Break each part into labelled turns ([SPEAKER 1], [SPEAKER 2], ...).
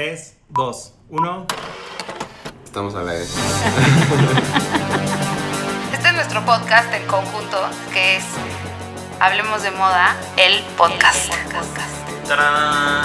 [SPEAKER 1] 3, 2, 1.
[SPEAKER 2] Estamos a la vez.
[SPEAKER 3] Este es nuestro podcast en conjunto, que es Hablemos de Moda, el podcast.
[SPEAKER 1] ¡Tarán!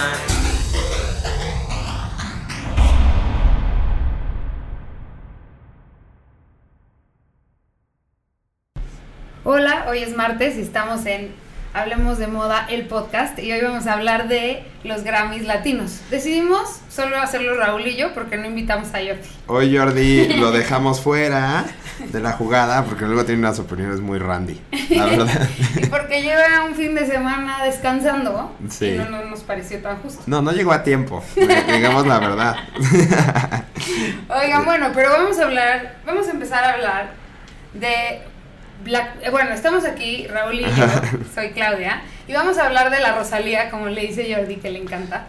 [SPEAKER 4] Hola, hoy es martes y estamos en Hablemos de Moda, el podcast, y hoy vamos a hablar de los Grammys latinos. Decidimos solo hacerlo Raúl y yo porque no invitamos a Jordi.
[SPEAKER 2] Hoy Jordi lo dejamos fuera de la jugada porque luego tiene unas opiniones muy randy, la verdad.
[SPEAKER 4] Y porque lleva un fin de semana descansando
[SPEAKER 2] Sí.
[SPEAKER 4] y no, no nos pareció tan justo.
[SPEAKER 2] No, no llegó a tiempo, digamos la verdad.
[SPEAKER 4] Oigan, bueno, pero vamos a hablar, vamos a empezar a hablar de Black, eh, bueno, estamos aquí, Raúl y yo, soy Claudia, y vamos a hablar de la Rosalía, como le dice Jordi, que le encanta.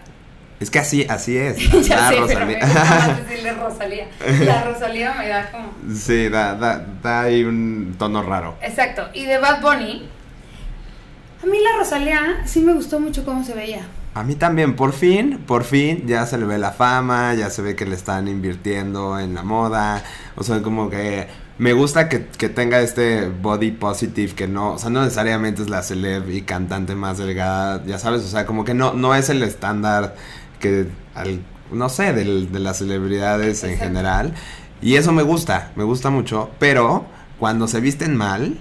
[SPEAKER 2] Es que así, así es.
[SPEAKER 4] ya
[SPEAKER 2] la
[SPEAKER 4] sé, pero me
[SPEAKER 2] Rosalía.
[SPEAKER 4] gusta más decirle Rosalía. La Rosalía me da como...
[SPEAKER 2] Sí, da, da, da ahí un tono raro.
[SPEAKER 4] Exacto, y de Bad Bunny, a mí la Rosalía sí me gustó mucho cómo se veía.
[SPEAKER 2] A mí también, por fin, por fin, ya se le ve la fama, ya se ve que le están invirtiendo en la moda, o sea, como que me gusta que, que tenga este body positive, que no, o sea, no necesariamente es la celeb y cantante más delgada, ya sabes, o sea, como que no, no es el estándar que, al- no sé, del- de las celebridades en general, y eso me gusta, me gusta mucho, pero cuando se visten mal,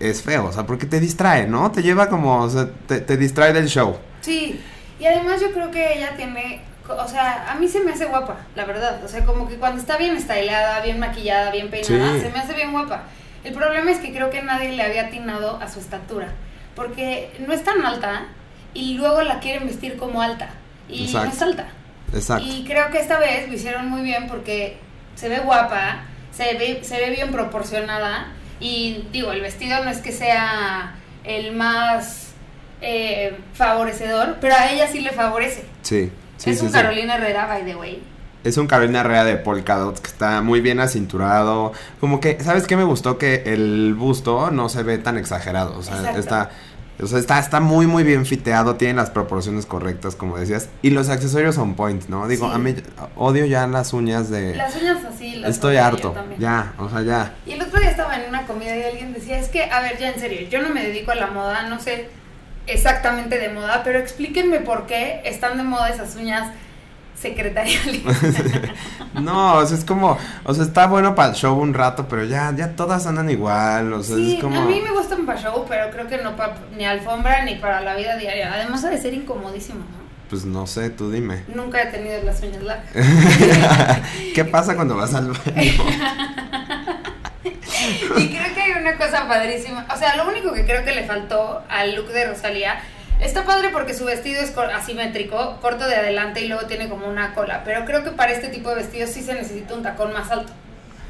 [SPEAKER 2] es feo, o sea, porque te distrae, ¿no? Te lleva como, o sea, te, te distrae del show.
[SPEAKER 4] Sí, y además yo creo que ella tiene, o sea, a mí se me hace guapa, la verdad. O sea, como que cuando está bien estileada, bien maquillada, bien peinada,
[SPEAKER 2] Sí.
[SPEAKER 4] se me hace bien guapa. El problema es que creo que nadie le había atinado a su estatura, porque no es tan alta y luego la quieren vestir como alta y no es alta.
[SPEAKER 2] Exacto.
[SPEAKER 4] Y creo que esta vez lo hicieron muy bien porque se ve guapa, se ve, se ve bien proporcionada y digo, el vestido no es que sea el más eh, favorecedor, pero a ella sí le favorece.
[SPEAKER 2] Sí, sí,
[SPEAKER 4] es
[SPEAKER 2] sí,
[SPEAKER 4] un
[SPEAKER 2] sí.
[SPEAKER 4] Carolina Herrera, by the way.
[SPEAKER 2] Es un Carolina Herrera de polka dots que está muy bien acinturado. Como que, ¿sabes qué me gustó? Que el busto no se ve tan exagerado. O sea,
[SPEAKER 4] Exacto.
[SPEAKER 2] está, o sea, está, está muy, muy bien fiteado. Tiene las proporciones correctas, como decías. Y los accesorios on point, ¿no? Digo,
[SPEAKER 4] Sí.
[SPEAKER 2] a mí odio ya las uñas de...
[SPEAKER 4] Las uñas así, las
[SPEAKER 2] Estoy harto. Ya, o sea, ya.
[SPEAKER 4] Y el otro día estaba en una comida y alguien decía, es que, a ver, ya en serio, yo no me dedico a la moda, no sé exactamente de moda, pero explíquenme por qué están de moda esas uñas secretariales.
[SPEAKER 2] No, o sea, es como... O sea, está bueno para el show un rato, pero ya, ya todas andan igual. O sea,
[SPEAKER 4] Sí,
[SPEAKER 2] es como...
[SPEAKER 4] a mí me gustan para show, pero creo que no para ni alfombra ni para la vida diaria. Además ha de ser incomodísimo, ¿no?
[SPEAKER 2] Pues no sé, tú dime.
[SPEAKER 4] Nunca he tenido las uñas largas.
[SPEAKER 2] ¿Qué pasa cuando vas al baño?
[SPEAKER 4] y creo que hay una cosa padrísima. O sea, lo único que creo que le faltó al look de Rosalía está padre porque su vestido es asimétrico, corto de adelante y luego tiene como una cola. Pero creo que para este tipo de vestidos sí se necesita un tacón más alto.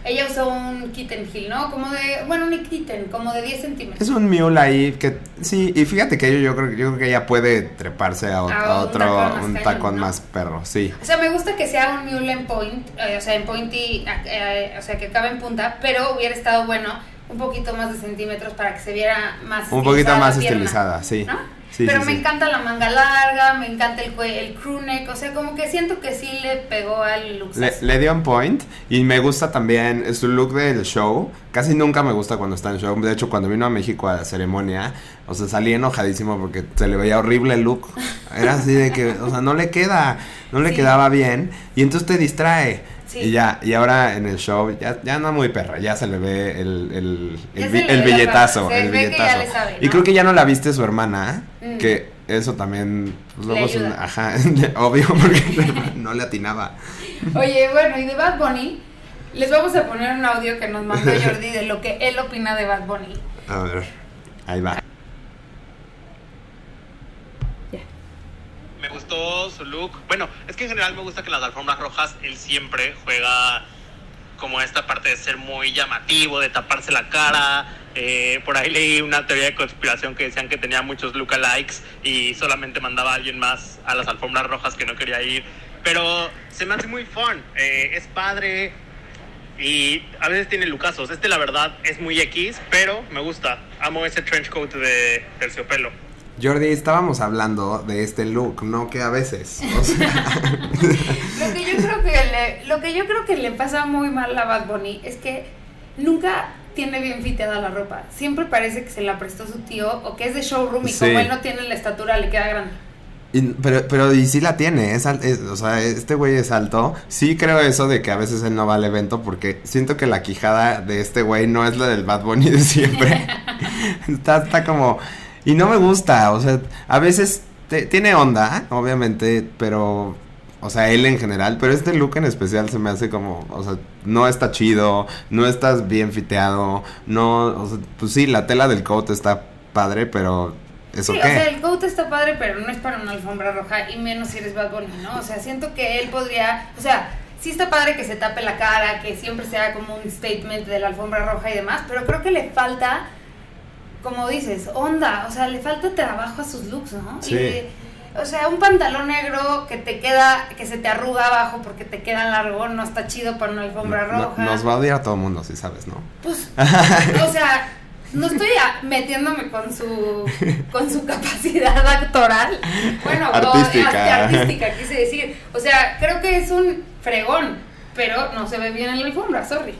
[SPEAKER 4] Ella usó un kitten heel, ¿no? Como de, bueno, un kitten, como de 10 centímetros.
[SPEAKER 2] Es un mule ahí que sí, y fíjate que yo, yo creo, yo creo que ella puede treparse a,
[SPEAKER 4] A
[SPEAKER 2] a
[SPEAKER 4] un
[SPEAKER 2] otro,
[SPEAKER 4] tacón más
[SPEAKER 2] un tacón
[SPEAKER 4] ¿no?
[SPEAKER 2] más perro, sí.
[SPEAKER 4] O sea, me gusta que sea un mule en point, eh, o sea, en pointy, eh, o sea, que acabe en punta, pero hubiera estado bueno un poquito más de centímetros para que se viera más
[SPEAKER 2] Un poquito más
[SPEAKER 4] pierna,
[SPEAKER 2] estilizada, sí.
[SPEAKER 4] ¿no?
[SPEAKER 2] Sí,
[SPEAKER 4] pero
[SPEAKER 2] sí,
[SPEAKER 4] me
[SPEAKER 2] sí.
[SPEAKER 4] encanta la manga larga, me encanta el, el crew neck, o sea, como que siento que sí le pegó al look.
[SPEAKER 2] Le, le dio un point y me gusta también su look del show. Casi nunca me gusta cuando está en show. De hecho, cuando vino a México a la ceremonia, o sea, salí enojadísimo porque se le veía horrible el look. Era así de que, o sea, no le queda, no le quedaba bien y entonces te distrae.
[SPEAKER 4] Sí.
[SPEAKER 2] Y ya, y ahora en el show ya, ya no muy perra, ya se le ve el, el, el, billetazo,
[SPEAKER 4] se
[SPEAKER 2] el
[SPEAKER 4] ve que ya
[SPEAKER 2] billetazo. Y creo que ya no la viste su hermana,
[SPEAKER 4] Mm.
[SPEAKER 2] que eso también, pues, luego es un- ajá, obvio, porque no le atinaba.
[SPEAKER 4] Oye, bueno, y de Bad Bunny, les vamos a poner un audio que nos mandó Jordi de lo que él opina de Bad Bunny.
[SPEAKER 2] A ver, ahí va.
[SPEAKER 1] Gustó su look. Bueno, es que en general me gusta que en las alfombras rojas él siempre juega como esta parte de ser muy llamativo, de taparse la cara. Eh, por ahí leí una teoría de conspiración que decían que tenía muchos lookalikes y solamente mandaba a alguien más a las alfombras rojas que no quería ir. Pero se me hace muy fun. Eh, es padre y a veces tiene lucazos. Este, la verdad, es muy X, pero me gusta. Amo ese trench coat de terciopelo.
[SPEAKER 2] Jordi, estábamos hablando de este look, no que a veces. O sea,
[SPEAKER 4] lo que yo creo que le pasa muy mal a Bad Bunny es que nunca tiene bien fiteada la ropa. Siempre parece que se la prestó su tío o que es de showroom y
[SPEAKER 2] Sí.
[SPEAKER 4] como él no tiene la estatura le queda grande.
[SPEAKER 2] Y- pero, pero y sí la tiene, es, es- o sea, este güey es alto. Sí creo eso de que a veces él no va al evento porque siento que la quijada de este güey no es la del Bad Bunny de siempre. está, está como... Y no me gusta, o sea, a veces te- tiene onda, obviamente, pero... O sea, él en general, pero este look en especial se me hace como, o sea, no está chido, no estás bien fiteado, no, o sea, pues sí, la tela del coat está padre, pero ¿eso
[SPEAKER 4] sí,
[SPEAKER 2] qué?
[SPEAKER 4] o sea, el coat está padre, pero no es para una alfombra roja y menos si eres Bad Bunny, ¿no? O sea, siento que él podría, o sea, sí está padre que se tape la cara, que siempre sea como un statement de la alfombra roja y demás, pero creo que le falta, como dices, onda, o sea, le falta trabajo a sus looks, ¿no?
[SPEAKER 2] Sí.
[SPEAKER 4] Y, o sea, un pantalón negro que te queda, que se te arruga abajo porque te queda largo, no está chido para una alfombra
[SPEAKER 2] No- no-
[SPEAKER 4] roja.
[SPEAKER 2] nos va a odiar a todo el mundo, si sabes, ¿no?
[SPEAKER 4] Pues, o sea, no estoy metiéndome con su con su capacidad actoral. Bueno,
[SPEAKER 2] Artística.
[SPEAKER 4] artística, quise decir. O sea, creo que es un fregón, pero no se ve bien en la alfombra, sorry.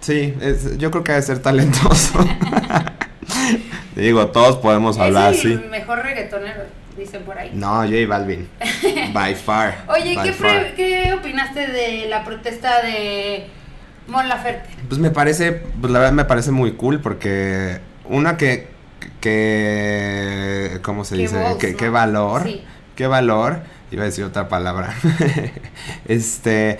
[SPEAKER 2] Sí, es- yo creo que debe ser talentoso. Digo, todos podemos hablar,
[SPEAKER 4] es el
[SPEAKER 2] sí.
[SPEAKER 4] mejor reggaetonero, dicen por ahí.
[SPEAKER 2] No, J Balvin. By far.
[SPEAKER 4] Oye,
[SPEAKER 2] by
[SPEAKER 4] ¿qué,
[SPEAKER 2] far.
[SPEAKER 4] ¿qué opinaste de la protesta de Mon Laferte?
[SPEAKER 2] Pues me parece, pues la verdad me parece muy cool porque una que, que, ¿cómo se
[SPEAKER 4] Qué
[SPEAKER 2] dice?
[SPEAKER 4] voz,
[SPEAKER 2] qué valor,
[SPEAKER 4] Sí.
[SPEAKER 2] qué valor, iba a decir otra palabra, este,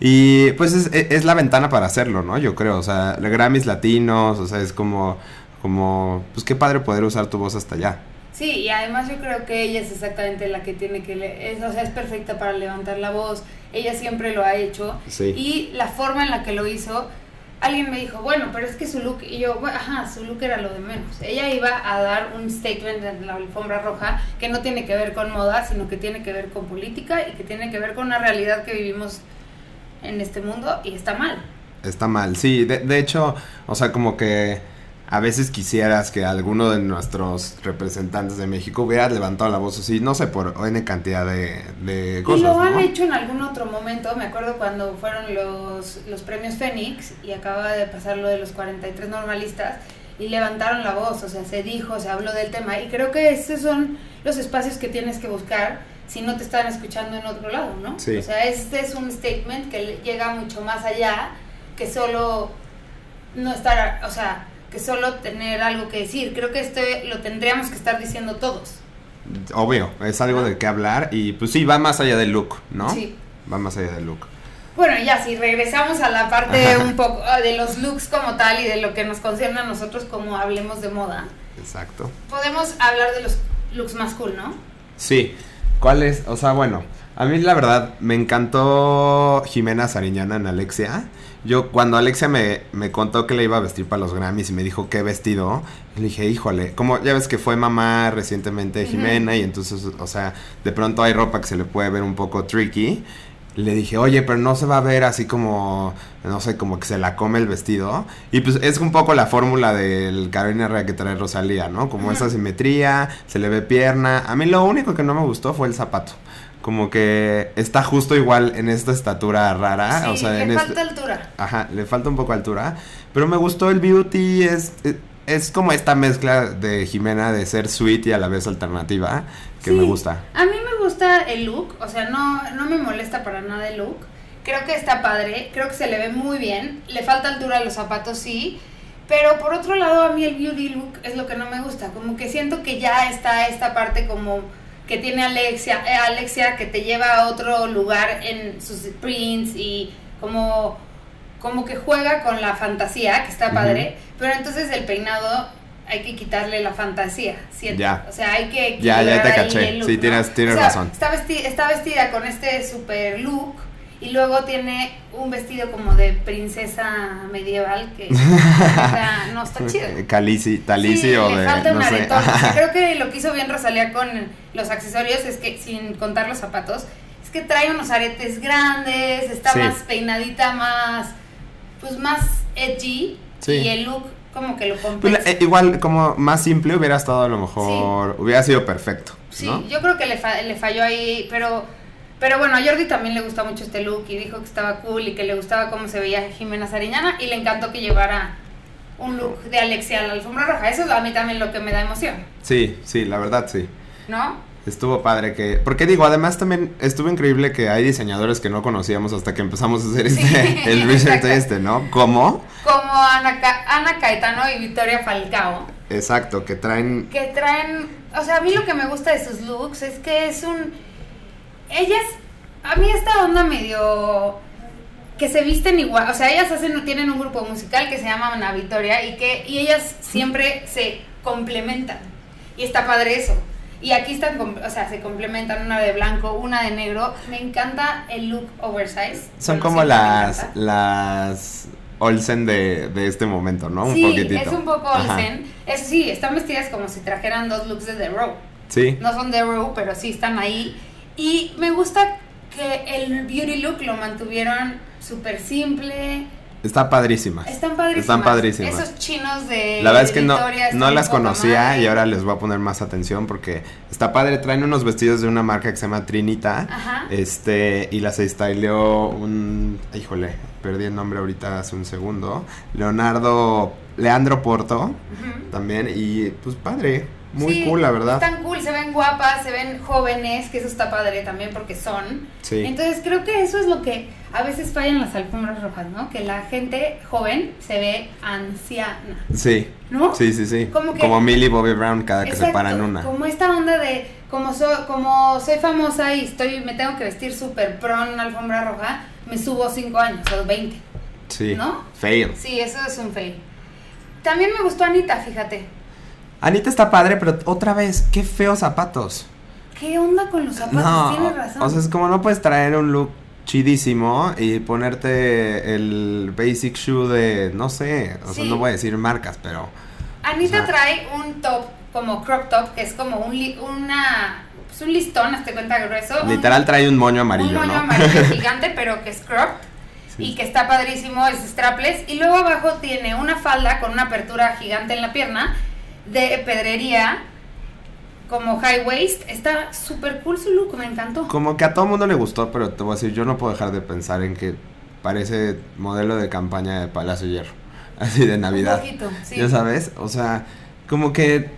[SPEAKER 2] y pues es, es la ventana para hacerlo, ¿no? Yo creo, o sea, Grammys latinos, o sea, es como, como, pues qué padre poder usar tu voz hasta allá.
[SPEAKER 4] Sí, y además yo creo que ella es exactamente la que tiene que, le- es, o sea, es perfecta para levantar la voz, ella siempre lo ha hecho,
[SPEAKER 2] Sí.
[SPEAKER 4] y la forma en la que lo hizo, alguien me dijo, bueno, pero es que su look, y yo, bueno, ajá, su look era lo de menos, ella iba a dar un statement en la alfombra roja que no tiene que ver con moda, sino que tiene que ver con política y que tiene que ver con una realidad que vivimos en este mundo y está mal.
[SPEAKER 2] Está mal, sí, de, de hecho, o sea, como que a veces quisieras que alguno de nuestros representantes de México hubiera levantado la voz así, no sé, por N cantidad de, de cosas,
[SPEAKER 4] y lo han
[SPEAKER 2] ¿no?
[SPEAKER 4] hecho en algún otro momento. Me acuerdo cuando fueron los, los premios Fénix y acaba de pasar lo de los 43 normalistas y levantaron la voz, o sea, se dijo, se habló del tema. Y creo que esos son los espacios que tienes que buscar si no te están escuchando en otro lado, ¿no?
[SPEAKER 2] Sí.
[SPEAKER 4] O sea, este es un statement que le- llega mucho más allá que solo no estar, o sea, que solo tener algo que decir. Creo que este lo tendríamos que estar diciendo todos.
[SPEAKER 2] Obvio, es algo de qué hablar y pues sí, va más allá del look, ¿no?
[SPEAKER 4] Sí.
[SPEAKER 2] Va más allá del look.
[SPEAKER 4] Bueno, ya si regresamos a la parte un poco ah, de los looks como tal y de lo que nos concierne a nosotros como hablemos de moda,
[SPEAKER 2] Exacto.
[SPEAKER 4] podemos hablar de los looks más cool, ¿no?
[SPEAKER 2] Sí, ¿cuál es? O sea, bueno, a mí la verdad me encantó Jimena Sariñana en Alexia. Yo cuando Alexia me, me contó que le iba a vestir para los Grammys y me dijo qué vestido, le dije, híjole, como ya ves que fue mamá recientemente de. Jimena y entonces, o sea, de pronto hay ropa que se le puede ver un poco tricky. Le dije, oye, pero no se va a ver así como, no sé, como que se la come el vestido. Y pues es un poco la fórmula del Carolina Herrera que trae Rosalía, ¿no? Como esa simetría, se le ve pierna. A mí lo único que no me gustó fue el zapato. Como que está justo igual en esta estatura rara.
[SPEAKER 4] sí,
[SPEAKER 2] o sea,
[SPEAKER 4] le
[SPEAKER 2] en
[SPEAKER 4] falta
[SPEAKER 2] este...
[SPEAKER 4] altura.
[SPEAKER 2] Ajá, le falta un poco de altura. Pero me gustó el beauty, es, es, es como esta mezcla de Jimena de ser sweet y a la vez alternativa, que me gusta.
[SPEAKER 4] A mí me gusta el look, o sea, no, no me molesta para nada el look. Creo que está padre, creo que se le ve muy bien. Le falta altura a los zapatos, sí. Pero por otro lado, a mí el beauty look es lo que no me gusta. Como que siento que ya está esta parte como que tiene Alexia, eh, Alexia que te lleva a otro lugar en sus prints y como, como que juega con la fantasía, que está padre. Pero entonces el peinado hay que quitarle la fantasía, siento.
[SPEAKER 2] Ya.
[SPEAKER 4] O sea, hay que
[SPEAKER 2] Ya, ya te caché.
[SPEAKER 4] el look,
[SPEAKER 2] Sí, tienes- tienes
[SPEAKER 4] O sea,
[SPEAKER 2] razón.
[SPEAKER 4] Está vestida, está vestida con este super look y luego tiene un vestido como de princesa medieval que no está chido.
[SPEAKER 2] Calici, Talici
[SPEAKER 4] Sí,
[SPEAKER 2] o
[SPEAKER 4] le
[SPEAKER 2] de.
[SPEAKER 4] falta un
[SPEAKER 2] no sé.
[SPEAKER 4] creo que lo que hizo bien Rosalía con los accesorios es que, sin contar los zapatos, es que trae unos aretes grandes, está
[SPEAKER 2] Sí.
[SPEAKER 4] más peinadita, más, pues más edgy.
[SPEAKER 2] Sí.
[SPEAKER 4] Y el look como que lo
[SPEAKER 2] Pues,
[SPEAKER 4] compensa.
[SPEAKER 2] eh, igual, como más simple hubiera estado a lo mejor. Hubiera sido perfecto.
[SPEAKER 4] Sí,
[SPEAKER 2] ¿no?
[SPEAKER 4] yo creo que le, fa- le falló ahí, pero Pero bueno, a Jordi también le gusta mucho este look y dijo que estaba cool y que le gustaba cómo se veía Jimena Sariñana y le encantó que llevara un look de Alexia a la alfombra roja. Eso es a mí también lo que me da emoción,
[SPEAKER 2] Sí, sí, la verdad sí.
[SPEAKER 4] ¿no?
[SPEAKER 2] Estuvo padre que... Porque digo, además también estuvo increíble que hay diseñadores que no conocíamos hasta que empezamos a hacer este,
[SPEAKER 4] Sí,
[SPEAKER 2] el research este, ¿no? ¿Cómo?
[SPEAKER 4] Como Ana, Ca- Ana Caetano y Victoria Falcao.
[SPEAKER 2] Exacto, que traen...
[SPEAKER 4] que traen, o sea, a mí lo que me gusta de sus looks es que es un ellas a mí esta onda medio que se visten igual, o sea, ellas hacen tienen un grupo musical que se llama Ana Victoria y que y ellas siempre se complementan. Y está padre eso. Y aquí están, o sea, se complementan una de blanco, una de negro. Me encanta el look oversize.
[SPEAKER 2] Son como las... las Olsen de, de este momento, ¿no? Un
[SPEAKER 4] sí,
[SPEAKER 2] poquitito.
[SPEAKER 4] es un poco. Olsen. Es, sí, están vestidas como si trajeran dos looks de The Row.
[SPEAKER 2] Sí.
[SPEAKER 4] No son de Row, pero sí están ahí. Y me gusta que el beauty look lo mantuvieron súper simple.
[SPEAKER 2] Está padrísima.
[SPEAKER 4] Están padrísimas.
[SPEAKER 2] Están padrísimas.
[SPEAKER 4] Esos chinos de
[SPEAKER 2] La verdad es que no, no las conocía y ahora les voy a poner más atención porque está padre. Traen unos vestidos de una marca que se llama Trinita.
[SPEAKER 4] Ajá.
[SPEAKER 2] Este, y las styleó un. Híjole, perdí el nombre ahorita hace un segundo. Leonardo. Leandro Porto
[SPEAKER 4] Ujú.
[SPEAKER 2] también. Y pues padre. Muy
[SPEAKER 4] Sí,
[SPEAKER 2] cool, la verdad.
[SPEAKER 4] Están cool, se ven guapas, se ven jóvenes, que eso está padre también porque son.
[SPEAKER 2] Sí.
[SPEAKER 4] Entonces creo que eso es lo que a veces falla en las alfombras rojas, ¿no? Que la gente joven se ve anciana,
[SPEAKER 2] Sí.
[SPEAKER 4] ¿no?
[SPEAKER 2] Sí, sí, sí.
[SPEAKER 4] Como que-
[SPEAKER 2] Como Millie Bobby Brown cada que se
[SPEAKER 4] Exacto,
[SPEAKER 2] paran una.
[SPEAKER 4] Como esta onda de, como, so- como soy famosa y estoy me tengo que vestir súper pro en una alfombra roja, me subo 5 años o 20.
[SPEAKER 2] Sí.
[SPEAKER 4] ¿no?
[SPEAKER 2] Fail.
[SPEAKER 4] Sí, eso es un fail. También me gustó Anita, fíjate.
[SPEAKER 2] Anita está padre, pero otra vez, qué feos zapatos.
[SPEAKER 4] ¿Qué onda con los zapatos?
[SPEAKER 2] No,
[SPEAKER 4] Tienes razón.
[SPEAKER 2] o sea, es como no puedes traer un look chidísimo y ponerte el basic shoe de, no sé, o sea, no voy a decir marcas, pero...
[SPEAKER 4] Anita
[SPEAKER 2] o sea-
[SPEAKER 4] trae un top como crop top, que es como un, li- una, pues un listón, hazte cuenta grueso. un-
[SPEAKER 2] Literal trae un moño amarillo,
[SPEAKER 4] un moño
[SPEAKER 2] ¿no?
[SPEAKER 4] amarillo gigante, pero que es.
[SPEAKER 2] Sí.
[SPEAKER 4] Y que está padrísimo, es strapless. Y luego abajo tiene una falda con una apertura gigante en la pierna de pedrería, como high waist. Está súper cool su look, me encantó.
[SPEAKER 2] Como que a todo mundo le gustó, pero te voy a decir, yo no puedo dejar de pensar en que parece modelo de campaña de Palacio Hierro, así de Navidad.
[SPEAKER 4] Un poquito, sí.
[SPEAKER 2] Ya sabes, o sea, como que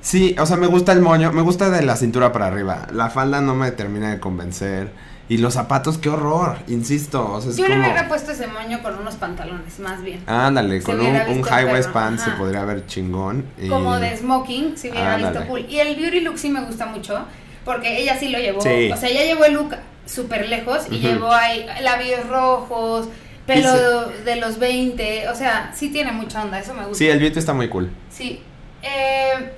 [SPEAKER 2] sí, o sea, me gusta el moño, me gusta de la cintura para arriba. La falda no me termina de convencer. Y los zapatos, qué horror, insisto, o sea, es
[SPEAKER 4] Yo le
[SPEAKER 2] como
[SPEAKER 4] hubiera puesto ese moño con unos pantalones, más bien.
[SPEAKER 2] Ándale,
[SPEAKER 4] Se
[SPEAKER 2] con un, high waist pants se podría ver chingón. y-
[SPEAKER 4] Como de smoking, si hubiera
[SPEAKER 2] Ándale.
[SPEAKER 4] visto cool. Y el beauty look sí me gusta mucho, porque ella sí lo llevó.
[SPEAKER 2] Sí.
[SPEAKER 4] O sea, ella llevó el look súper lejos y llevó ahí labios rojos, pelo de los 20. O sea, sí tiene mucha onda, eso me gusta.
[SPEAKER 2] Sí, el beauty está muy cool.
[SPEAKER 4] Sí. Eh,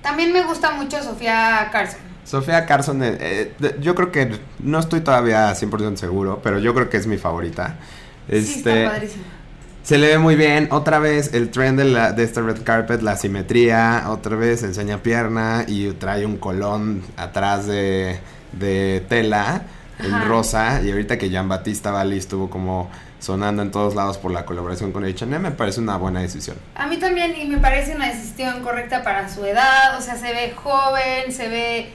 [SPEAKER 4] también me gusta mucho Sofía Carson.
[SPEAKER 2] Sofía Carson, eh, eh, yo creo que no estoy todavía 100% seguro, pero yo creo que es mi favorita.
[SPEAKER 4] Sí,
[SPEAKER 2] Este,
[SPEAKER 4] está padrísima.
[SPEAKER 2] se le ve muy bien. Otra vez el trend de, la, de este red carpet, la simetría. Otra vez enseña pierna y trae un colón atrás de, de tela, el
[SPEAKER 4] Ajá.
[SPEAKER 2] rosa. Y ahorita que Jean Batista Bali estuvo como sonando en todos lados por la colaboración con H&M, me parece una buena decisión.
[SPEAKER 4] A mí también, y me parece una decisión correcta para su edad. O sea, se ve joven, se ve,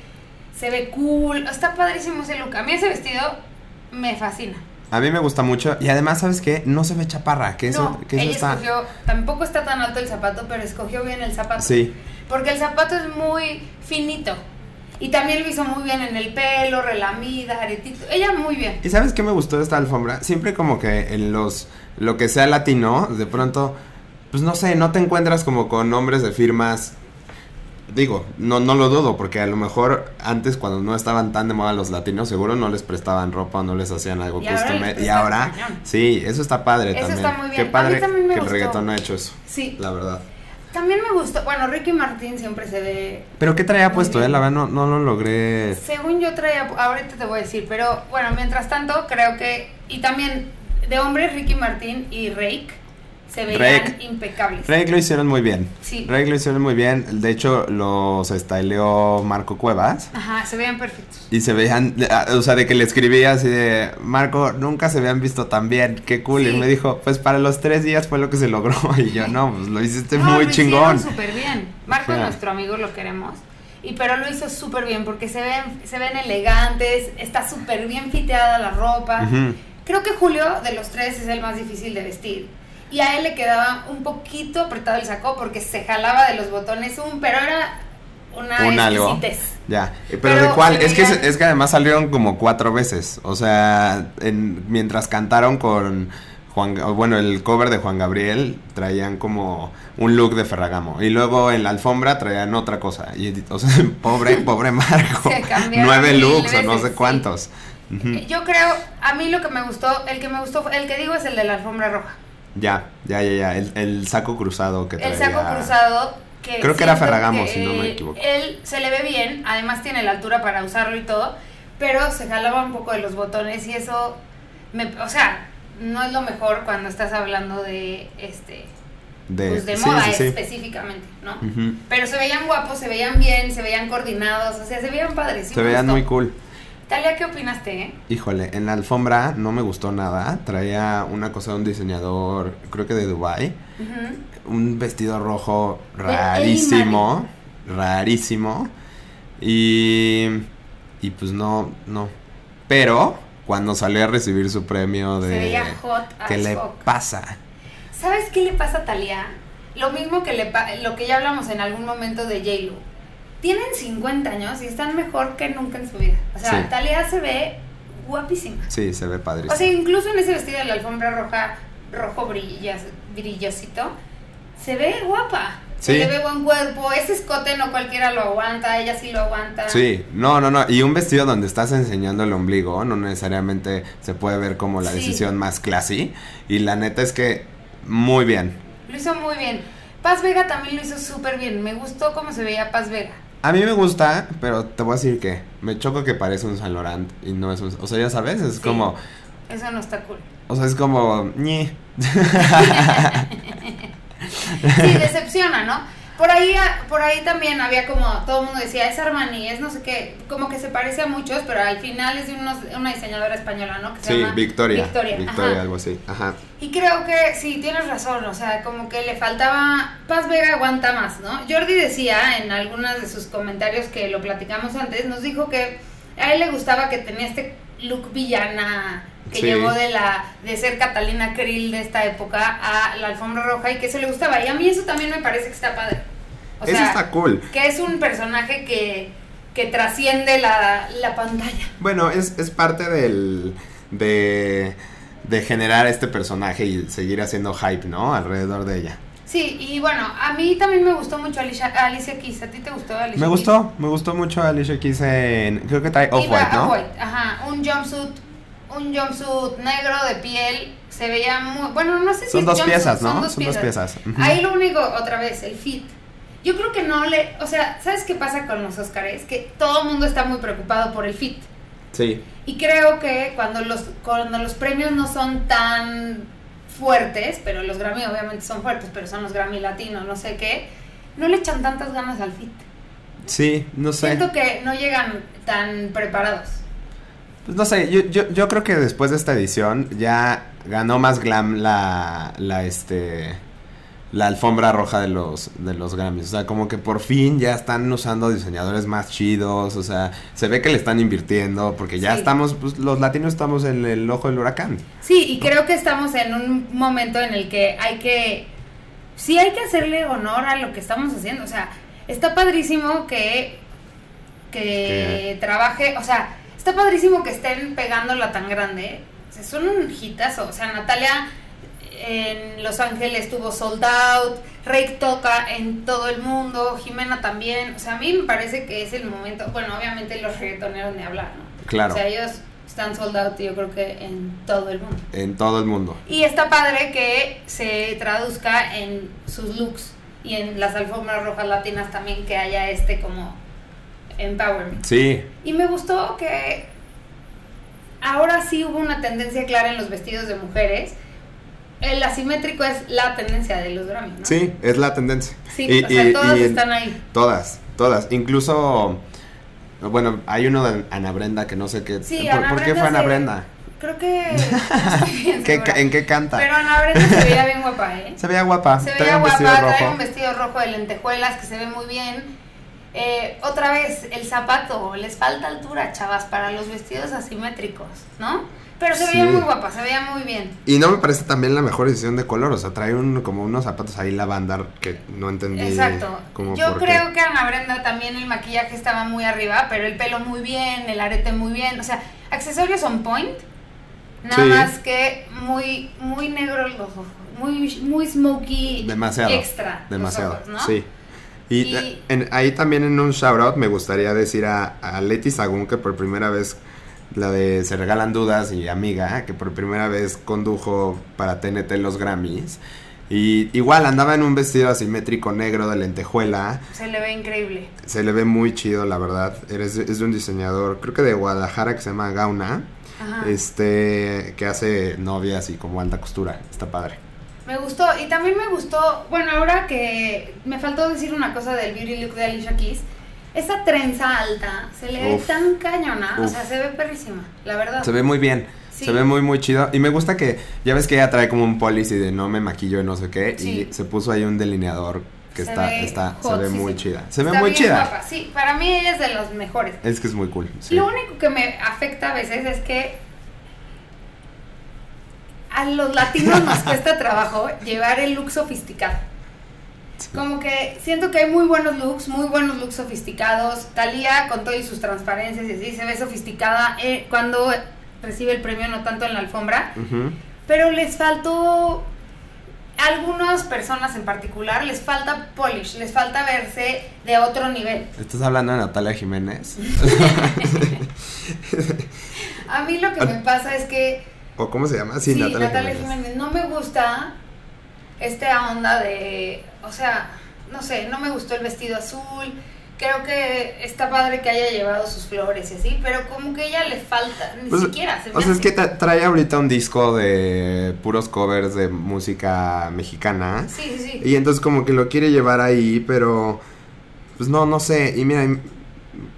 [SPEAKER 4] se ve cool. Está padrísimo ese look. A mí ese vestido me fascina.
[SPEAKER 2] A mí me gusta mucho y además, ¿sabes qué? No se ve chaparra, que eso,
[SPEAKER 4] no,
[SPEAKER 2] que eso
[SPEAKER 4] ella
[SPEAKER 2] está...
[SPEAKER 4] escogió, tampoco está tan alto el zapato, pero escogió bien el zapato.
[SPEAKER 2] Sí,
[SPEAKER 4] Porque el zapato es muy finito. Y también lo hizo muy bien en el pelo, relamida, aretito. Ella muy bien.
[SPEAKER 2] ¿Y sabes qué me gustó de esta alfombra? Siempre como que en los, lo que sea latino, de pronto, pues no sé, no te encuentras como con nombres de firmas. Digo, no, no lo dudo, porque a lo mejor antes cuando no estaban tan de moda los latinos, seguro no les prestaban ropa, no les hacían algo
[SPEAKER 4] Y ahora
[SPEAKER 2] custom.
[SPEAKER 4] les
[SPEAKER 2] Y ahora, sí, eso está padre
[SPEAKER 4] Eso
[SPEAKER 2] también.
[SPEAKER 4] está muy bien.
[SPEAKER 2] Qué padre
[SPEAKER 4] también me
[SPEAKER 2] que el
[SPEAKER 4] gustó.
[SPEAKER 2] reggaetón ha hecho eso,
[SPEAKER 4] Sí.
[SPEAKER 2] la verdad.
[SPEAKER 4] También me gustó. Bueno, Ricky Martín siempre se ve.
[SPEAKER 2] Pero ¿qué traía puesto,
[SPEAKER 4] bien.
[SPEAKER 2] eh? La verdad no, no lo logré.
[SPEAKER 4] Según yo traía. Ahorita te voy a decir. Pero bueno, mientras tanto, creo que. Y también de hombres, Ricky Martín y Rake se veían impecables.
[SPEAKER 2] Lo hicieron muy bien.
[SPEAKER 4] Sí.
[SPEAKER 2] Lo hicieron muy bien. De hecho, los styleó Marco Cuevas.
[SPEAKER 4] Ajá, se veían perfectos.
[SPEAKER 2] Y se veían, o sea, de que le escribía así de, Marco, nunca se habían visto tan bien, qué cool.
[SPEAKER 4] Sí.
[SPEAKER 2] Y me dijo, pues para los tres días fue lo que se logró. Y yo, no, pues lo hiciste
[SPEAKER 4] No,
[SPEAKER 2] muy
[SPEAKER 4] lo
[SPEAKER 2] chingón.
[SPEAKER 4] súper bien. Marco es nuestro amigo, lo queremos. Y pero lo hizo súper bien porque se ven, se ven elegantes, está súper bien fiteada la ropa. Creo que Julio de los tres es el más difícil de vestir. Y a él le quedaba un poquito apretado el saco porque se jalaba de los botones un, pero era una
[SPEAKER 2] un algo. Ya, pero,
[SPEAKER 4] Pero
[SPEAKER 2] ¿de cuál? Es que, es que además salieron como cuatro veces. O sea, en- mientras cantaron con Juan, bueno, el cover de Juan Gabriel, traían como un look de Ferragamo. Y luego en la alfombra traían otra cosa. Y, o sea, pobre, pobre Marco. Nueve looks o no sé
[SPEAKER 4] sí.
[SPEAKER 2] cuántos.
[SPEAKER 4] Yo creo, a mí lo que me gustó, el que me gustó, el que digo es el de la alfombra roja.
[SPEAKER 2] Ya, ya, ya, ya. El, el saco cruzado que traía.
[SPEAKER 4] El saco cruzado que
[SPEAKER 2] Creo que era Ferragamo,
[SPEAKER 4] que,
[SPEAKER 2] si no me equivoco.
[SPEAKER 4] Él se le ve bien, además tiene la altura para usarlo y todo, pero se jalaba un poco de los botones y eso, me, o sea, no es lo mejor cuando estás hablando de este
[SPEAKER 2] De,
[SPEAKER 4] pues de
[SPEAKER 2] sí,
[SPEAKER 4] moda
[SPEAKER 2] sí, sí.
[SPEAKER 4] específicamente, ¿no? Pero se veían guapos, se veían bien, se veían coordinados, o sea, se veían padres.
[SPEAKER 2] Se veían muy cool.
[SPEAKER 4] Talia, ¿qué opinaste? eh?
[SPEAKER 2] Híjole, en la alfombra no me gustó nada. Traía una cosa de un diseñador, creo que de Dubai, un vestido rojo rarísimo, rarísimo. Y y pues no, no. Pero cuando salió a recibir su premio de
[SPEAKER 4] Se veía hot
[SPEAKER 2] ¿Qué le
[SPEAKER 4] fuck.
[SPEAKER 2] pasa?
[SPEAKER 4] ¿Sabes qué le pasa a Talia? Lo mismo que le lo que ya hablamos en algún momento de J-Lo. Tienen 50 años y están mejor que nunca en su vida. O sea,
[SPEAKER 2] Sí.
[SPEAKER 4] Talia se ve guapísima.
[SPEAKER 2] Sí, se ve padrísimo.
[SPEAKER 4] O sea, incluso en ese vestido de la alfombra roja, rojo brillas, brillosito, se ve guapa. Se
[SPEAKER 2] Sí.
[SPEAKER 4] le ve buen cuerpo. Ese escote no cualquiera lo aguanta, ella sí lo aguanta.
[SPEAKER 2] Sí, no, no, no. Y un vestido donde estás enseñando el ombligo, no necesariamente se puede ver como la
[SPEAKER 4] Sí.
[SPEAKER 2] decisión más classy. Y la neta es que muy bien.
[SPEAKER 4] Lo hizo muy bien. Paz Vega también lo hizo súper bien. Me gustó cómo se veía Paz Vega.
[SPEAKER 2] A mí me gusta, pero te voy a decir que me choco que parece un Saint Laurent y no es un... O sea, ya sabes, es
[SPEAKER 4] Sí.
[SPEAKER 2] como...
[SPEAKER 4] Eso no está cool.
[SPEAKER 2] O sea, es como...
[SPEAKER 4] Sí, decepciona, ¿no? Por ahí, por ahí también había como, todo el mundo decía, es Armani, es no sé qué, como que se parece a muchos, pero al final es de unos- una diseñadora española, ¿no? Que se
[SPEAKER 2] Sí,
[SPEAKER 4] llama
[SPEAKER 2] Victoria.
[SPEAKER 4] Victoria,
[SPEAKER 2] Victoria,
[SPEAKER 4] ajá.
[SPEAKER 2] algo así. Ajá.
[SPEAKER 4] Y creo que sí, tienes razón, o sea, como que le faltaba, Paz Vega aguanta más, ¿no? Jordi decía en algunos de sus comentarios que lo platicamos antes, nos dijo que a él le gustaba que tenía este look villana que
[SPEAKER 2] Sí.
[SPEAKER 4] llegó de la de ser Catalina Krill de esta época a la alfombra roja y que eso le gustaba. Y a mí eso también me parece que está padre. O
[SPEAKER 2] Eso
[SPEAKER 4] sea,
[SPEAKER 2] está cool.
[SPEAKER 4] que es un personaje que, que trasciende la, la pantalla.
[SPEAKER 2] Bueno, es, es parte del... De, de generar este personaje y seguir haciendo hype, ¿no? Alrededor de ella.
[SPEAKER 4] Sí, y bueno, a mí también me gustó mucho Alicia, Alicia Keys. ¿A ti te gustó Alicia
[SPEAKER 2] Me
[SPEAKER 4] Keys?
[SPEAKER 2] gustó, me gustó mucho Alicia Keys en... Creo que trae Off-White, ¿no?
[SPEAKER 4] Off-White, ajá, un jumpsuit, un jumpsuit negro de piel, se veía muy, bueno, no sé si
[SPEAKER 2] Son
[SPEAKER 4] es
[SPEAKER 2] dos
[SPEAKER 4] jumpsuit,
[SPEAKER 2] piezas, ¿no? Son dos piezas.
[SPEAKER 4] Ahí lo único, otra vez, el fit. Yo creo que no le, o sea, ¿sabes qué pasa con los Oscars? Que todo el mundo está muy preocupado por el fit.
[SPEAKER 2] Sí.
[SPEAKER 4] Y creo que cuando los, cuando los premios no son tan fuertes, pero los Grammy obviamente son fuertes, pero son los Grammy latinos, no sé qué, no le echan tantas ganas al fit.
[SPEAKER 2] Sí, no sé.
[SPEAKER 4] Siento que no llegan tan preparados.
[SPEAKER 2] Pues no sé, yo, yo, yo creo que después de esta edición ya ganó más glam la, la este la alfombra roja de los de los Grammys, o sea, como que por fin ya están usando diseñadores más chidos, o sea, se ve que le están invirtiendo porque ya
[SPEAKER 4] Sí.
[SPEAKER 2] estamos pues los latinos estamos en el ojo del huracán.
[SPEAKER 4] Sí, y creo que estamos en un momento en el que hay que, sí hay que hacerle honor a lo que estamos haciendo. O sea, está padrísimo que, que
[SPEAKER 2] Que-
[SPEAKER 4] trabaje, o sea, está padrísimo que estén pegándola tan grande. O sea, son un hitazo. O sea, Natalia en Los Ángeles tuvo sold out, Rake toca en todo el mundo, Jimena también. O sea, a mí me parece que es el momento, bueno, obviamente los reggaetoneros de hablar, ¿no?
[SPEAKER 2] Claro.
[SPEAKER 4] O sea, ellos están sold out yo creo que en todo el mundo.
[SPEAKER 2] En todo el mundo.
[SPEAKER 4] Y está padre que se traduzca en sus looks y en las alfombras rojas latinas también que haya este como empowerment.
[SPEAKER 2] Sí,
[SPEAKER 4] Y me gustó que ahora sí hubo una tendencia clara en los vestidos de mujeres. El asimétrico es la tendencia de los Grammy, ¿no?
[SPEAKER 2] sí, es la tendencia.
[SPEAKER 4] Sí,
[SPEAKER 2] Y-
[SPEAKER 4] o sea,
[SPEAKER 2] y-
[SPEAKER 4] todas
[SPEAKER 2] y-
[SPEAKER 4] están ahí.
[SPEAKER 2] Todas, todas. Incluso, bueno, hay uno de Ana Brenda que no sé qué.
[SPEAKER 4] Sí,
[SPEAKER 2] ¿Por,
[SPEAKER 4] Ana
[SPEAKER 2] por qué fue Ana
[SPEAKER 4] se-
[SPEAKER 2] Brenda?
[SPEAKER 4] Creo que... no estoy bien
[SPEAKER 2] ¿Qué
[SPEAKER 4] segura.
[SPEAKER 2] ca- ¿En qué canta?
[SPEAKER 4] Pero Ana Brenda se veía bien guapa, ¿eh?
[SPEAKER 2] Se veía guapa.
[SPEAKER 4] Se veía guapa, trae un vestido rojo de lentejuelas que se ve muy bien. Eh, otra vez, el zapato, les falta altura, chavas, para los vestidos asimétricos, ¿no? Pero se veía
[SPEAKER 2] Sí.
[SPEAKER 4] muy guapa, se veía muy bien.
[SPEAKER 2] Y no me parece también la mejor decisión de color. O sea, trae un, como unos zapatos ahí lavandar que no entendí.
[SPEAKER 4] Exacto.
[SPEAKER 2] como
[SPEAKER 4] Yo
[SPEAKER 2] por qué.
[SPEAKER 4] creo que Ana Brenda también el maquillaje estaba muy arriba, pero el pelo muy bien, el arete muy bien. O sea, accesorios on point. Nada
[SPEAKER 2] Sí.
[SPEAKER 4] más que muy, muy negro los ojos. Muy, muy smoky.
[SPEAKER 2] Demasiado.
[SPEAKER 4] Extra.
[SPEAKER 2] Demasiado.
[SPEAKER 4] ojos, ¿no?
[SPEAKER 2] Sí. Y,
[SPEAKER 4] Y-
[SPEAKER 2] en- ahí también en un shout out me gustaría decir a, a Leti Sagún que por primera vez la de Se Regalan Dudas y Amiga, que por primera vez condujo para TNT los Grammys. Y igual andaba en un vestido asimétrico negro de lentejuela.
[SPEAKER 4] Se le ve increíble.
[SPEAKER 2] Se le ve muy chido, la verdad. Eres, es de un diseñador, creo que de Guadalajara, que se llama Gauna.
[SPEAKER 4] Ajá.
[SPEAKER 2] Este, que hace novias y como alta costura. Está padre.
[SPEAKER 4] Me gustó. Y también me gustó. Bueno, ahora que me faltó decir una cosa del beauty look de Alicia Keys. Esa trenza alta se le ve tan cañona. O sea, se ve perrísima. La verdad.
[SPEAKER 2] Se ve muy bien.
[SPEAKER 4] Sí.
[SPEAKER 2] Se ve muy, muy chido. Y me gusta que, ya ves que ella trae como un policy de no me maquillo y no sé qué.
[SPEAKER 4] Sí.
[SPEAKER 2] Y se puso ahí un delineador que
[SPEAKER 4] Se
[SPEAKER 2] está,
[SPEAKER 4] ve
[SPEAKER 2] está, se ve
[SPEAKER 4] sí,
[SPEAKER 2] muy chida. Se ve muy
[SPEAKER 4] bien
[SPEAKER 2] chida.
[SPEAKER 4] guapa. Sí, para mí ella es de los mejores.
[SPEAKER 2] Es que es muy cool.
[SPEAKER 4] Lo único que me afecta a veces es que a los latinos nos cuesta trabajo llevar el look sofisticado.
[SPEAKER 2] Sí.
[SPEAKER 4] Como que siento que hay muy buenos looks, muy buenos looks sofisticados. Talía con todo y sus transparencias y así se ve sofisticada eh, cuando recibe el premio, no tanto en la alfombra. Pero les faltó, algunas personas en particular, les falta polish, les falta verse de otro nivel.
[SPEAKER 2] ¿Estás hablando de Natalia Jiménez?
[SPEAKER 4] A mí lo que me pasa es que
[SPEAKER 2] ¿O cómo se llama? Sí,
[SPEAKER 4] Sí,
[SPEAKER 2] Natalia,
[SPEAKER 4] Natalia,
[SPEAKER 2] Jiménez.
[SPEAKER 4] Jiménez. No me gusta esta onda de, o sea, no sé, no me gustó el vestido azul. Creo que está padre que haya llevado sus flores y así, pero como que ella le falta, ni
[SPEAKER 2] Pues,
[SPEAKER 4] siquiera se
[SPEAKER 2] O sea, es que tra- trae ahorita un disco de puros covers de música mexicana.
[SPEAKER 4] Sí, sí, sí.
[SPEAKER 2] Y entonces como que lo quiere llevar ahí, pero pues no, no sé. Y mira,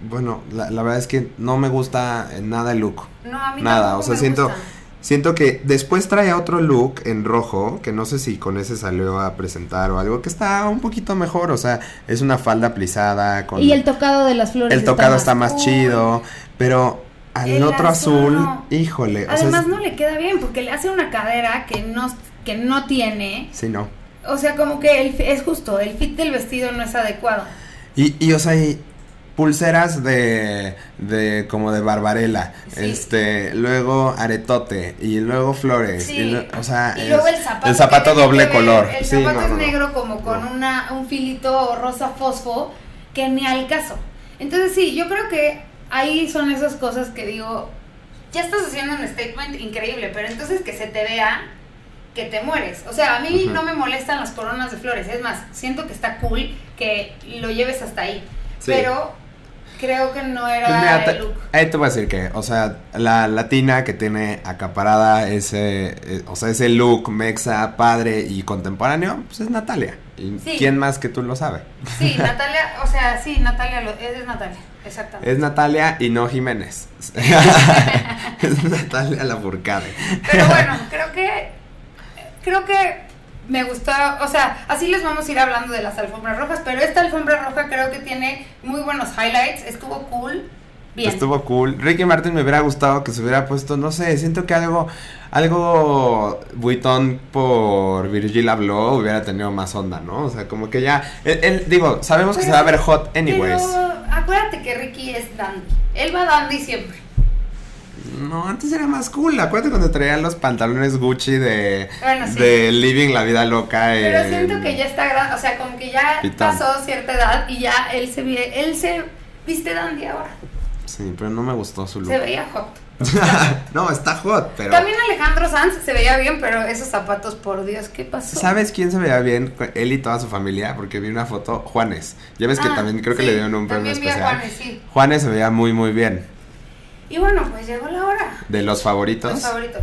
[SPEAKER 2] bueno, la, la verdad es que no me gusta nada el look.
[SPEAKER 4] No, a mí
[SPEAKER 2] Nada, o sea,
[SPEAKER 4] me
[SPEAKER 2] siento,
[SPEAKER 4] gusta.
[SPEAKER 2] Siento que después trae otro look en rojo, que no sé si con ese salió a presentar o algo, que está un poquito mejor, o sea, es una falda plisada con...
[SPEAKER 4] Y el tocado de las flores
[SPEAKER 2] el tocado está
[SPEAKER 4] más
[SPEAKER 2] chido, pero al
[SPEAKER 4] El
[SPEAKER 2] otro
[SPEAKER 4] azul no.
[SPEAKER 2] híjole, o sea,
[SPEAKER 4] Además
[SPEAKER 2] es-
[SPEAKER 4] no le queda bien porque le hace una cadera que no, que no tiene.
[SPEAKER 2] sí, no.
[SPEAKER 4] O sea, como que el, es justo, el fit del vestido no es adecuado.
[SPEAKER 2] Y, y o sea, y pulseras de, de como de barbarela,
[SPEAKER 4] Sí.
[SPEAKER 2] este, luego aretote y luego flores,
[SPEAKER 4] Sí.
[SPEAKER 2] y o sea,
[SPEAKER 4] Y luego el zapato.
[SPEAKER 2] el zapato doble
[SPEAKER 4] ver,
[SPEAKER 2] color.
[SPEAKER 4] El
[SPEAKER 2] Sí,
[SPEAKER 4] zapato
[SPEAKER 2] no,
[SPEAKER 4] es
[SPEAKER 2] no, no.
[SPEAKER 4] negro como con una, un filito rosa fosfo que ni al caso. Entonces sí, yo creo que ahí son esas cosas que digo, ya estás haciendo un statement increíble, pero entonces que se te vea que te mueres. O sea, a mí no me molestan las coronas de flores, es más, siento que está cool que lo lleves hasta ahí. Pero creo que no era
[SPEAKER 2] Pues mira,
[SPEAKER 4] el look.
[SPEAKER 2] ahí te voy a decir que, o sea, la latina que tiene acaparada ese, eh, o sea, ese look mexa, padre y contemporáneo, pues es Natalia. ¿Y
[SPEAKER 4] Sí.
[SPEAKER 2] quién más que tú lo sabe?
[SPEAKER 4] Sí, Natalia, o sea, sí, Natalia, lo, es Natalia, exactamente.
[SPEAKER 2] Es Natalia y no Jiménez. es Natalia Lafourcade.
[SPEAKER 4] Pero bueno, creo que creo que me gustó, o sea, así les vamos a ir hablando de las alfombras rojas, pero esta alfombra roja creo que tiene muy buenos highlights, estuvo cool, bien.
[SPEAKER 2] Estuvo cool. Ricky Martin me hubiera gustado que se hubiera puesto, no sé, siento que algo, algo Vuitton por Virgil Abloh hubiera tenido más onda, ¿no? O sea, como que ya, él, él- digo, sabemos que se va a ver hot anyways.
[SPEAKER 4] Pero acuérdate que Ricky es dandy. Él va dandy siempre.
[SPEAKER 2] No, antes era más cool. Acuérdate cuando traía los pantalones Gucci de,
[SPEAKER 4] Bueno, sí.
[SPEAKER 2] de Living la Vida Loca.
[SPEAKER 4] Pero
[SPEAKER 2] en-
[SPEAKER 4] siento que ya está grande, o sea, como que ya
[SPEAKER 2] Pitón.
[SPEAKER 4] pasó cierta edad y ya él se ve, él se viste dandy ahora.
[SPEAKER 2] Sí, pero no me gustó su look.
[SPEAKER 4] Se veía hot.
[SPEAKER 2] no, está hot, pero...
[SPEAKER 4] También Alejandro Sanz se veía bien, pero esos zapatos, por Dios, ¿qué pasó?
[SPEAKER 2] ¿Sabes quién se veía bien? Él y toda su familia, porque vi una foto, Juanes. Ya ves que
[SPEAKER 4] Ah,
[SPEAKER 2] también creo que le dieron un premio
[SPEAKER 4] también vi a
[SPEAKER 2] especial.
[SPEAKER 4] Juanes, sí.
[SPEAKER 2] Juanes se veía muy, muy bien.
[SPEAKER 4] Y bueno, pues llegó la hora.
[SPEAKER 2] De los favoritos.
[SPEAKER 4] Los favoritos.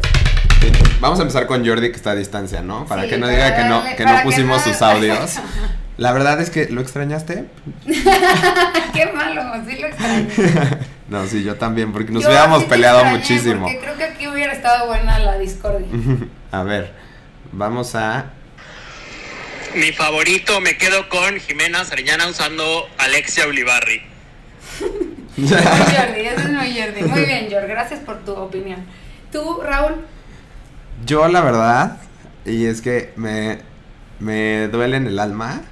[SPEAKER 2] Sí. Vamos a empezar con Jordi, que está a distancia, ¿no? Para
[SPEAKER 4] Sí,
[SPEAKER 2] que no
[SPEAKER 4] para
[SPEAKER 2] diga que no, que no pusimos
[SPEAKER 4] no-
[SPEAKER 2] sus audios. La verdad es que, ¿lo extrañaste?
[SPEAKER 4] Qué malo, sí lo extraño.
[SPEAKER 2] no, sí, yo también, porque nos
[SPEAKER 4] Yo
[SPEAKER 2] hubiéramos
[SPEAKER 4] sí
[SPEAKER 2] peleado
[SPEAKER 4] extrañé,
[SPEAKER 2] muchísimo.
[SPEAKER 4] Porque creo que aquí hubiera estado buena la discordia.
[SPEAKER 2] a ver, vamos a...
[SPEAKER 1] Mi favorito, me quedo con Jimena Sariñana usando Alexia Ulibarri.
[SPEAKER 4] Muy Jordi, eso es muy Jordi. Muy bien, Jordi, gracias por tu opinión. ¿Tú, Raúl?
[SPEAKER 2] Yo la verdad, y es que me, me duele en el alma.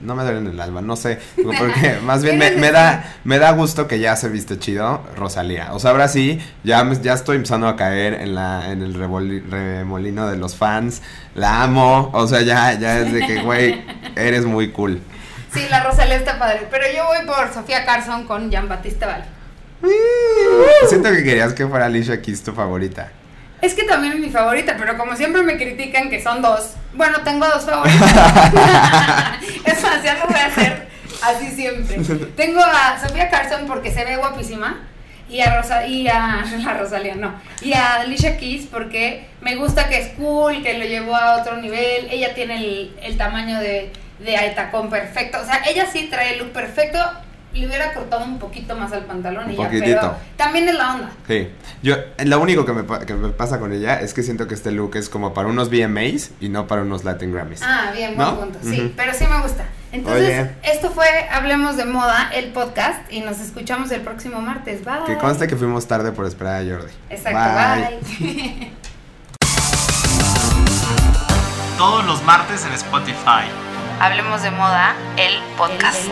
[SPEAKER 2] No me duele en el alma, no sé. Porque más bien me, me da, me da gusto que ya se viste chido Rosalía. O sea, ahora sí, ya, ya estoy empezando a caer en la, en el revoli- remolino de los fans. La amo. O sea, ya, ya es de que, güey, eres muy cool.
[SPEAKER 4] Sí, la Rosalía está padre. Pero yo voy por Sofía Carson con Jean Batista Val.
[SPEAKER 2] Siento que querías que fuera Alicia Keys tu favorita.
[SPEAKER 4] Es que también es mi favorita, pero como siempre me critican que son dos. Bueno, tengo dos favoritas. es más, ya lo voy a hacer así siempre. Tengo a Sofía Carson porque se ve guapísima. Y a, Rosa, y a la Rosalía, no. Y a Alicia Keys porque me gusta que es cool, que lo llevó a otro nivel. Ella tiene el, el tamaño de, de tacón perfecto. O sea, ella sí trae el look perfecto. Le hubiera cortado un poquito más al pantalón y ya, pero también es la onda.
[SPEAKER 2] Sí, yo, lo único que me, pa- que me pasa con ella es que siento que este look es como para unos VMAs y no para unos Latin Grammys.
[SPEAKER 4] Ah, bien, buen
[SPEAKER 2] ¿No?
[SPEAKER 4] punto. Sí, pero sí me gusta. Entonces,
[SPEAKER 2] Oye.
[SPEAKER 4] esto fue Hablemos de Moda, el podcast, y nos escuchamos el próximo martes. Bye.
[SPEAKER 2] Que conste que fuimos tarde por esperar a Jordi.
[SPEAKER 4] Exacto, bye.
[SPEAKER 1] Todos los martes en Spotify.
[SPEAKER 3] Hablemos de moda,
[SPEAKER 4] el podcast.